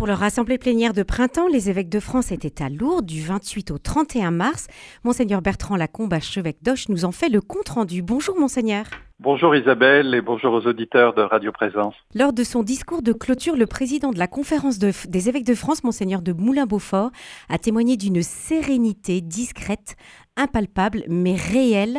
Pour leur assemblée plénière de printemps, les évêques de France étaient à Lourdes du 28 au 31 mars. Monseigneur Bertrand Lacombe, archevêque d'Auch, nous en fait le compte-rendu. Bonjour Monseigneur. Bonjour Isabelle et bonjour aux auditeurs de Radio Présence. Lors de son discours de clôture, le président de la conférence des évêques de France, Monseigneur de Moulin-Beaufort, a témoigné d'une sérénité discrète, impalpable mais réelle,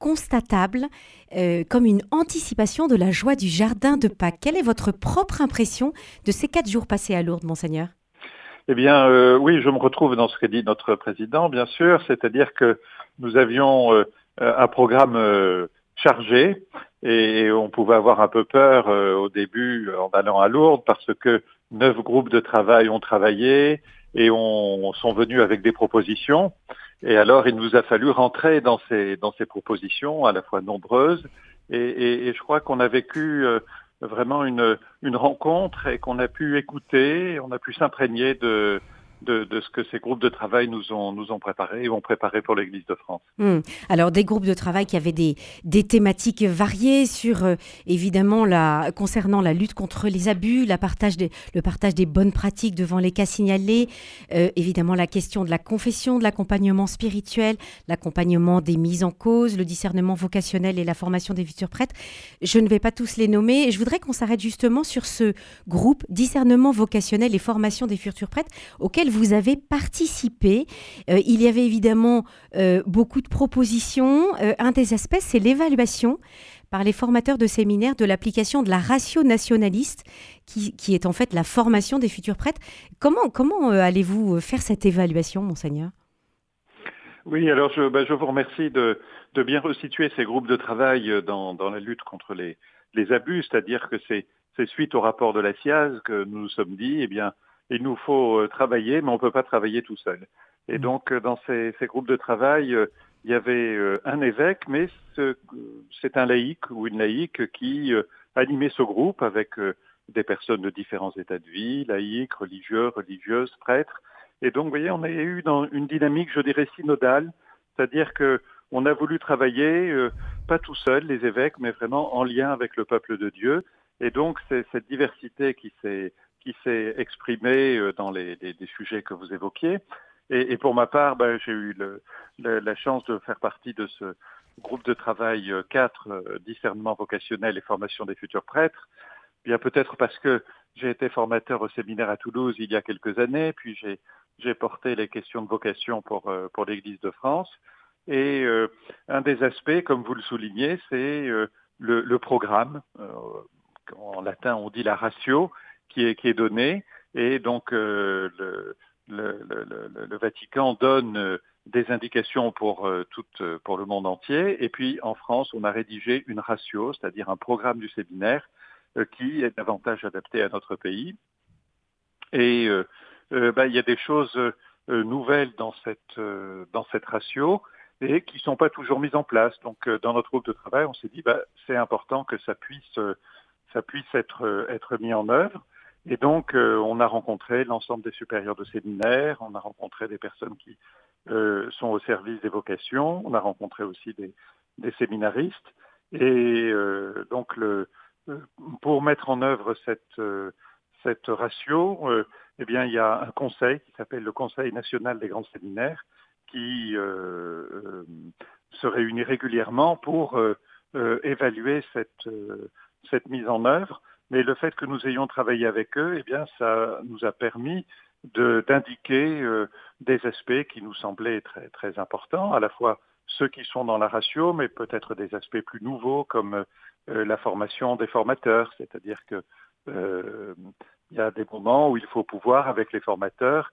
constatable euh, comme une anticipation de la joie du jardin de Pâques. Quelle est votre propre impression de ces quatre jours passés à Lourdes, monseigneur? Eh bien, euh, oui, je me retrouve dans ce que dit notre président, bien sûr, c'est-à-dire que nous avions euh, un programme chargé et on pouvait avoir un peu peur au début en allant à Lourdes parce que neuf groupes de travail ont travaillé et on, sont venus avec des propositions. Et alors, il nous a fallu rentrer dans ces, dans ces propositions, à la fois nombreuses, et, je crois qu'on a vécu euh, vraiment une, une rencontre et qu'on a pu écouter, on a pu s'imprégner de, de, ce que ces groupes de travail nous ont, nous ont préparé et ont préparé pour l'Église de France. Hmm. Alors des groupes de travail qui avaient des, des thématiques variées sur euh, évidemment la, concernant la lutte contre les abus, le partage des bonnes pratiques devant les cas signalés, euh, évidemment la question de la confession, de l'accompagnement spirituel, l'accompagnement des mises en cause, le discernement vocationnel et la formation des futurs prêtres. Je ne vais pas tous les nommer. Je voudrais qu'on s'arrête justement sur ce groupe discernement vocationnel et formation des futurs prêtres auquel vous avez participé. Euh, il y avait évidemment euh, beaucoup de propositions. Euh, un des aspects, c'est l'évaluation par les formateurs de séminaires de l'application de la ratio nationaliste, qui, est en fait la formation des futurs prêtres. Comment, allez-vous faire cette évaluation, monseigneur? Oui, alors je, ben, vous remercie de, bien resituer ces groupes de travail dans, la lutte contre les, les abus, c'est-à-dire que c'est suite au rapport de la SIAZ que nous nous sommes dit, eh bien, il nous faut euh, travailler, mais on ne peut pas travailler tout seul. Et mm. donc, euh, dans ces, groupes de travail, euh, il y avait un évêque, mais c'est un laïc ou une laïque qui animait ce groupe avec des personnes de différents états de vie, laïcs, religieux, religieuses, prêtres. Et donc, vous voyez, on a eu dans une dynamique, je dirais, synodale, c'est-à-dire que on a voulu travailler, pas tout seul, les évêques, mais vraiment en lien avec le peuple de Dieu. Et donc, c'est cette diversité qui s'est qui s'est exprimé euh, dans les, sujets que vous évoquiez. Et, pour ma part, ben, j'ai eu la chance de faire partie de ce groupe de travail 4, euh, euh, discernement vocationnel et formation des futurs prêtres. Bien peut-être parce que j'ai été formateur au séminaire à Toulouse il y a quelques années, puis j'ai porté les questions de vocation pour, pour l'Église de France. Et un des aspects, comme vous le soulignez, c'est le, programme. en latin, on dit la ratio, qui est, qui est donné. Et donc, euh, le, le, le, le, Vatican donne euh, des indications pour, euh, tout, pour le monde entier. Et puis, en France, on a rédigé une ratio, c'est-à-dire un programme du séminaire qui est davantage adapté à notre pays. Et bah, il y a des choses nouvelles dans cette, dans cette ratio et qui ne sont pas toujours mises en place. Donc, dans notre groupe de travail, on s'est dit, bah, c'est important que ça puisse, ça puisse être, être mis en œuvre. Et donc, euh, on a rencontré l'ensemble des supérieurs de séminaires, on a rencontré des personnes qui euh, sont au service des vocations, on a rencontré aussi des, des séminaristes. Et euh, donc, le, pour mettre en œuvre cette, cette ratio, eh bien, il y a un conseil qui s'appelle le Conseil national des grands séminaires qui se réunit régulièrement pour évaluer cette, cette mise en œuvre mais le fait que nous ayons travaillé avec eux, eh bien, ça nous a permis d'indiquer euh, des aspects qui nous semblaient très, très importants, à la fois ceux qui sont dans la ratio, mais peut-être des aspects plus nouveaux comme euh, la formation des formateurs, c'est-à-dire que euh, il y a des moments où il faut pouvoir, avec les formateurs,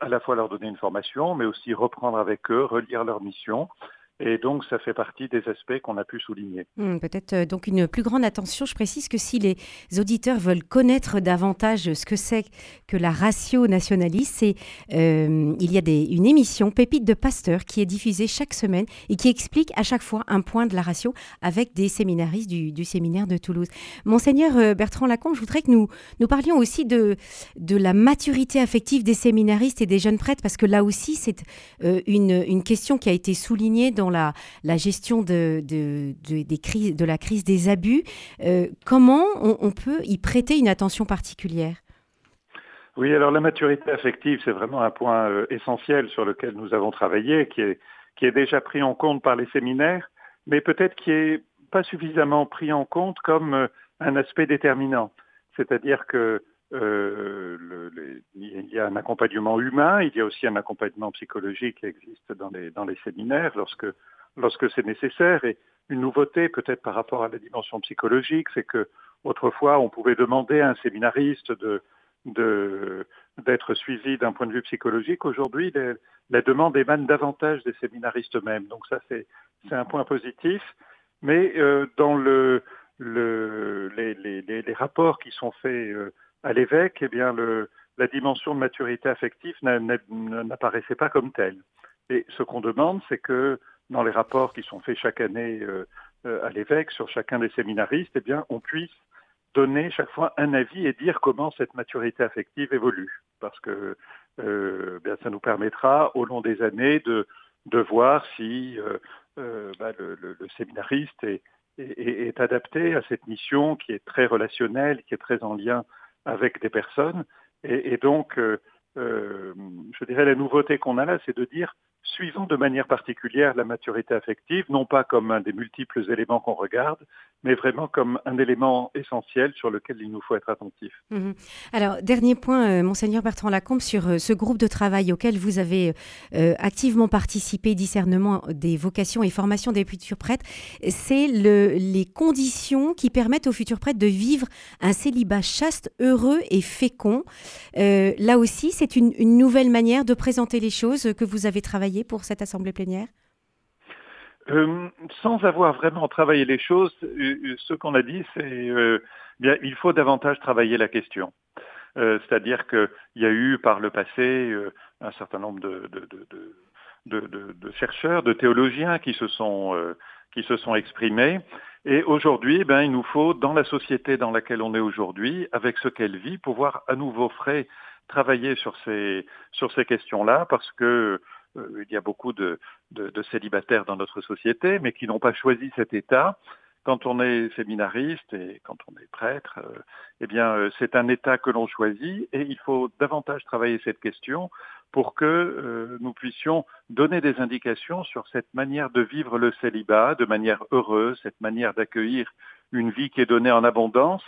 à la fois leur donner une formation, mais aussi reprendre avec eux, relire leur mission, et donc, ça fait partie des aspects qu'on a pu souligner. Hmm, peut-être euh, donc une plus grande attention. Je précise que si les auditeurs veulent connaître davantage ce que c'est que la ratio nationaliste, euh, il y a une émission Pépite de Pasteur qui est diffusée chaque semaine et qui explique à chaque fois un point de la ratio avec des séminaristes du, séminaire de Toulouse. Monseigneur euh, Bertrand Lacombe, je voudrais que nous, parlions aussi de, la maturité affective des séminaristes et des jeunes prêtres parce que là aussi, c'est une, question qui a été soulignée la, gestion de, des crises, de la crise des abus. Euh, comment on, peut y prêter une attention particulière? Oui, alors la maturité affective, c'est vraiment un point euh, essentiel sur lequel nous avons travaillé, qui est, qui est déjà pris en compte par les séminaires, mais peut-être qui est pas suffisamment pris en compte comme euh, un aspect déterminant. C'est-à-dire que euh, le, il y a un accompagnement humain, il y a aussi un accompagnement psychologique qui existe dans les, dans les séminaires lorsque, lorsque c'est nécessaire. Et une nouveauté peut-être par rapport à la dimension psychologique, c'est que autrefois on pouvait demander à un séminariste de, d'être suivi d'un point de vue psychologique. Aujourd'hui, la demande émane davantage des séminaristes eux-mêmes. Donc ça, c'est, un point positif. Mais euh, dans le, le, les, les, les, rapports qui sont faits euh, à l'évêque, eh bien, la dimension de maturité affective n'apparaissait pas comme telle. Et ce qu'on demande, c'est que dans les rapports qui sont faits chaque année euh, euh à l'évêque sur chacun des séminaristes, eh bien, on puisse donner chaque fois un avis et dire comment cette maturité affective évolue. Parce que euh, bien, ça nous permettra, au long des années, de, voir si bah, le, séminariste est, est, adapté à cette mission qui est très relationnelle, qui est très en lien avec des personnes. Et, et donc, euh, euh je dirais la nouveauté qu'on a là, c'est de dire suivant de manière particulière la maturité affective, non pas comme un des multiples éléments qu'on regarde, mais vraiment comme un élément essentiel sur lequel il nous faut être attentif. Mmh. Alors, dernier point, euh, monseigneur Bertrand Lacombe, sur euh, ce groupe de travail auquel vous avez euh, activement participé, discernement des vocations et formation des futurs prêtres, c'est le, les conditions qui permettent aux futurs prêtres de vivre un célibat chaste, heureux et fécond. Là aussi, c'est une, une nouvelle manière de présenter les choses que vous avez travaillé pour cette assemblée plénière? Euh, sans avoir vraiment travaillé les choses, euh, ce qu'on a dit, c'est euh, il faut davantage travailler la question. Euh, C'est-à-dire qu'il y a eu par le passé euh, un certain nombre de, de, chercheurs, de théologiens qui se sont euh, qui se sont exprimés. Et aujourd'hui, ben, il nous faut, dans la société dans laquelle on est aujourd'hui, avec ce qu'elle vit, pouvoir à nouveau frais travailler sur ces sur ces questions-là, parce que euh, il y a beaucoup de, célibataires dans notre société, mais qui n'ont pas choisi cet état. Quand on est séminariste et quand on est prêtre, euh, eh bien, euh, c'est un état que l'on choisit et il faut davantage travailler cette question pour que euh, nous puissions donner des indications sur cette manière de vivre le célibat de manière heureuse, cette manière d'accueillir une vie qui est donnée en abondance,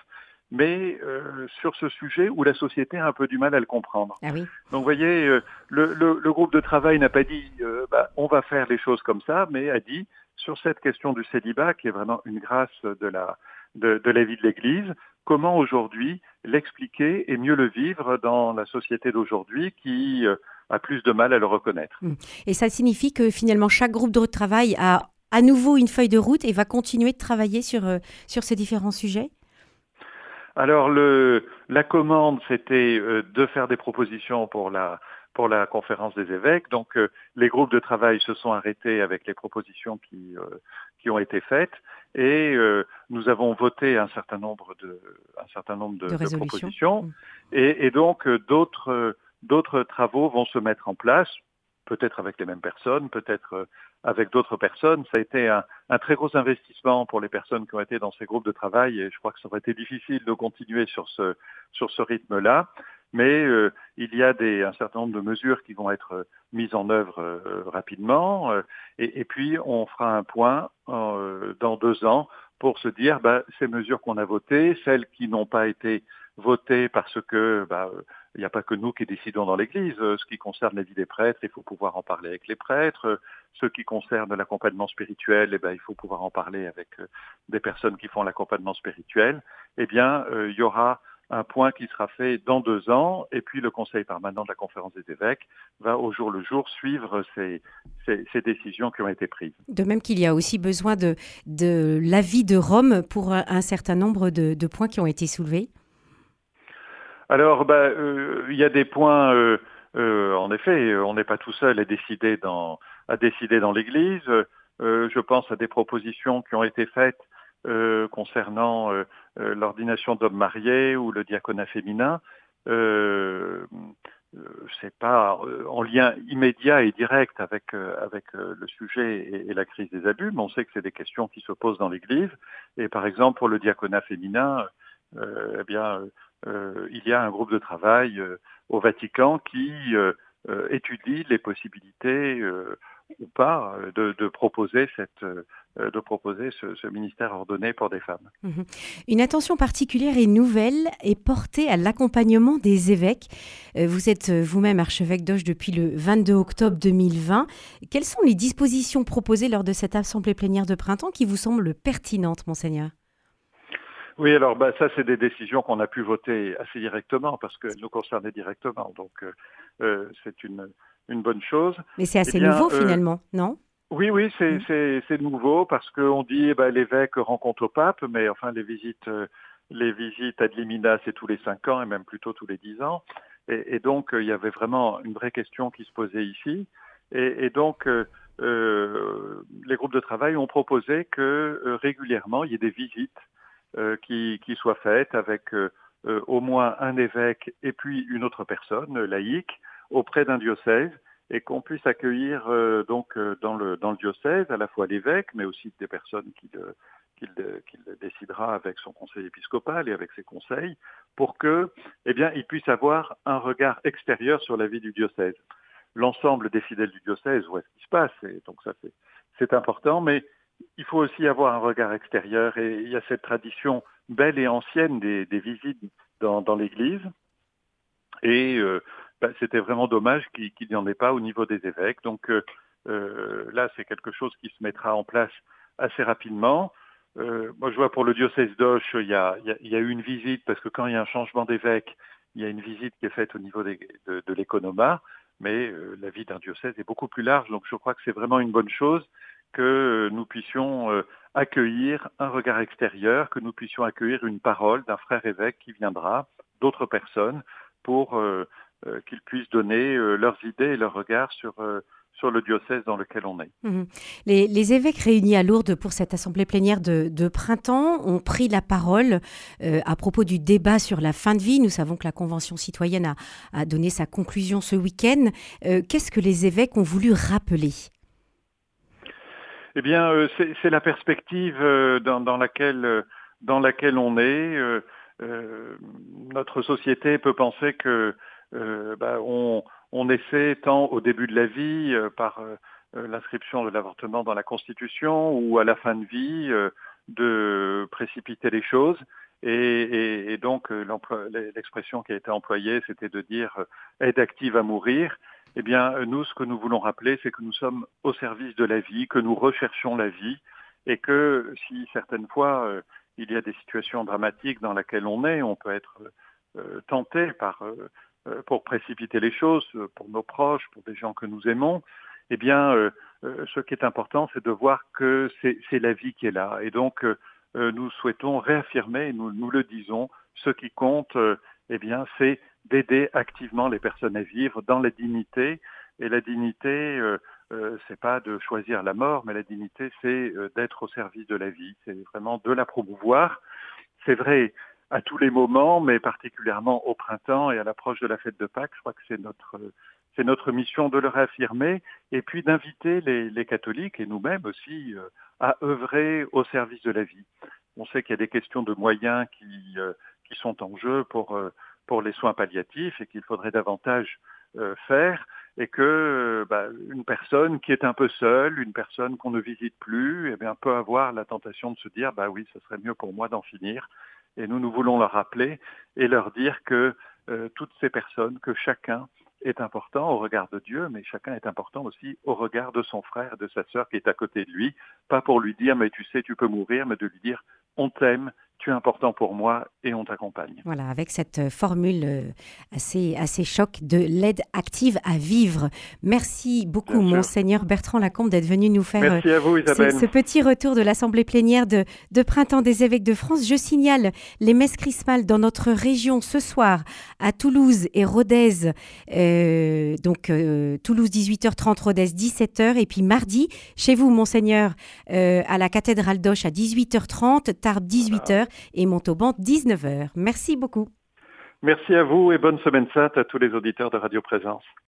mais euh, sur ce sujet où la société a un peu du mal à le comprendre. Ah oui. Donc vous voyez, euh, le, le, le, groupe de travail n'a pas dit euh, bah, on va faire les choses comme ça, mais a dit sur cette question du célibat, qui est vraiment une grâce de la, de, de la vie de l'Église, comment aujourd'hui l'expliquer et mieux le vivre dans la société d'aujourd'hui qui euh, a plus de mal à le reconnaître. Mmh. Et ça signifie que finalement chaque groupe de travail a à nouveau une feuille de route et va continuer de travailler sur, euh, sur ces différents sujets? Alors le, la commande, c'était euh, de faire des propositions pour la pour la conférence des évêques. Donc euh, les groupes de travail se sont arrêtés avec les propositions qui euh, qui ont été faites et euh, nous avons voté un certain nombre de un certain nombre de, de, de propositions mmh. et, et, donc d'autres d'autres travaux vont se mettre en place peut-être avec les mêmes personnes, peut-être euh, avec d'autres personnes. Ça a été un, un, très gros investissement pour les personnes qui ont été dans ces groupes de travail et je crois que ça aurait été difficile de continuer sur ce, sur ce rythme-là. Mais euh, il y a des, un certain nombre de mesures qui vont être mises en œuvre euh, rapidement. Euh, et, et, puis, on fera un point euh, dans deux ans pour se dire, bah, ces mesures qu'on a votées, celles qui n'ont pas été votées parce que bah, il n'y a pas que nous qui décidons dans l'Église. Ce qui concerne la vie des prêtres, il faut pouvoir en parler avec les prêtres. Ce qui concerne l'accompagnement spirituel, eh ben, il faut pouvoir en parler avec des personnes qui font l'accompagnement spirituel. Eh bien, euh, il y aura un point qui sera fait dans deux ans, et puis le Conseil permanent de la conférence des évêques va au jour le jour suivre ces, décisions qui ont été prises. De même qu'il y a aussi besoin de, l'avis de Rome pour un certain nombre de points qui ont été soulevés alors, bah, euh, il y a des points. Euh, euh, en effet, on n'est pas tout seul à décider dans à décider dans l'Église. je pense à des propositions qui ont été faites concernant l'ordination d'hommes mariés ou le diaconat féminin. c'est pas en lien immédiat et direct avec avec le sujet et, et, la crise des abus, mais on sait que c'est des questions qui se posent dans l'Église. Et par exemple, pour le diaconat féminin, eh bien euh, il y a un groupe de travail euh, au Vatican qui étudie les possibilités ou pas de, proposer cette proposer ce, ministère ordonné pour des femmes. Mhm. Une attention particulière et nouvelle est portée à l'accompagnement des évêques. Vous êtes vous-même archevêque d'Auch depuis le 22 octobre 2020. Quelles sont les dispositions proposées lors de cette assemblée plénière de printemps qui vous semblent pertinentes, monseigneur? Oui, alors bah, ça, c'est des décisions qu'on a pu voter assez directement parce qu'elles nous concernaient directement. Donc, euh, euh, c'est une, une bonne chose. Mais c'est assez eh nouveau euh, finalement, non? Oui, oui, c'est mm. nouveau parce qu'on dit eh ben, l'évêque rencontre au pape, mais enfin, les visites, les visites ad limina, c'est tous les cinq ans et même plutôt tous les dix ans. Et, donc, il y avait vraiment une vraie question qui se posait ici. Et, et donc, les groupes de travail ont proposé que régulièrement, il y ait des visites euh, qui, qui soit faite avec euh, euh, au moins un évêque et puis une autre personne laïque auprès d'un diocèse et qu'on puisse accueillir donc dans le dans le diocèse à la fois l'évêque mais aussi des personnes qui qu'il décidera avec son conseil épiscopal et avec ses conseils, pour que, eh bien, il puisse avoir un regard extérieur sur la vie du diocèse. L'ensemble des fidèles du diocèse voit ce qui se passe, et donc ça c'est important, mais il faut aussi avoir un regard extérieur et il y a cette tradition belle et ancienne des, visites dans, l'Église. Et euh, bah, c'était vraiment dommage qu'il n'y en ait pas au niveau des évêques. Donc euh, euh, là, c'est quelque chose qui se mettra en place assez rapidement. moi, je vois pour le diocèse d'Auch, il, y a, eu une visite, parce que quand il y a un changement d'évêque, il y a une visite qui est faite au niveau de, de l'économat, mais la vie d'un diocèse est beaucoup plus large, donc je crois que c'est vraiment une bonne chose que nous puissions euh, accueillir un regard extérieur, que nous puissions accueillir une parole d'un frère évêque qui viendra, d'autres personnes, pour euh, euh, qu'ils puissent donner leurs idées et leurs regards sur sur le diocèse dans lequel on est. Mhm. Les, évêques réunis à Lourdes pour cette assemblée plénière de, printemps ont pris la parole à propos du débat sur la fin de vie. Nous savons que la Convention citoyenne a donné sa conclusion ce week-end. Qu'est-ce que les évêques ont voulu rappeler? Eh bien, euh, c'est la perspective euh, dans, laquelle, euh, dans laquelle on est. notre société peut penser que bah, on, on, essaie tant au début de la vie par l'inscription de l'avortement dans la Constitution ou à la fin de vie de précipiter les choses. Et, et donc l'expression qui a été employée, c'était de dire aide active à mourir. Eh bien, euh, nous, ce que nous voulons rappeler, c'est que nous sommes au service de la vie, que nous recherchons la vie, et que si certaines fois euh, il y a des situations dramatiques dans lesquelles on est, on peut être euh, tenté par pour précipiter les choses pour nos proches, pour des gens que nous aimons. Eh bien, ce qui est important, c'est de voir que c'est la vie qui est là, et donc nous souhaitons réaffirmer, nous, nous le disons, ce qui compte, eh bien, c'est d'aider activement les personnes à vivre dans la dignité. Et la dignité, euh, euh, c'est pas de choisir la mort, mais la dignité, c'est euh, d'être au service de la vie. C'est vraiment de la promouvoir. C'est vrai à tous les moments, mais particulièrement au printemps et à l'approche de la fête de Pâques. Je crois que c'est notre c'est notre mission de le réaffirmer et puis d'inviter les, les, catholiques et nous-mêmes aussi à œuvrer au service de la vie. On sait qu'il y a des questions de moyens qui, qui sont en jeu pour pour les soins palliatifs et qu'il faudrait davantage euh, faire et que euh, bah, une personne qui est un peu seule, une personne qu'on ne visite plus, eh bien, peut avoir la tentation de se dire bah oui, ce serait mieux pour moi d'en finir. Et nous, nous voulons leur rappeler et leur dire que euh, toutes ces personnes, que chacun est important au regard de Dieu, mais chacun est important aussi au regard de son frère, de sa sœur qui est à côté de lui, pas pour lui dire mais tu sais tu peux mourir, mais de lui dire on t'aime, tu es important pour moi et on t'accompagne. Voilà, avec cette euh, formule euh, assez, assez choc de l'aide active à vivre. Merci beaucoup, Monseigneur Bertrand Lacombe, d'être venu nous faire euh, ce, petit retour de l'Assemblée plénière de, de, Printemps des évêques de France. Je signale les messes chrismales dans notre région ce soir à Toulouse et Rodez. donc, Toulouse 18h30, Rodez 17h. Et puis mardi, chez vous, Monseigneur, à la cathédrale d'Auch à 18h30, Tarbes 18h et Montauban 19h. Merci beaucoup. Merci à vous et bonne semaine sainte à tous les auditeurs de Radio Présence.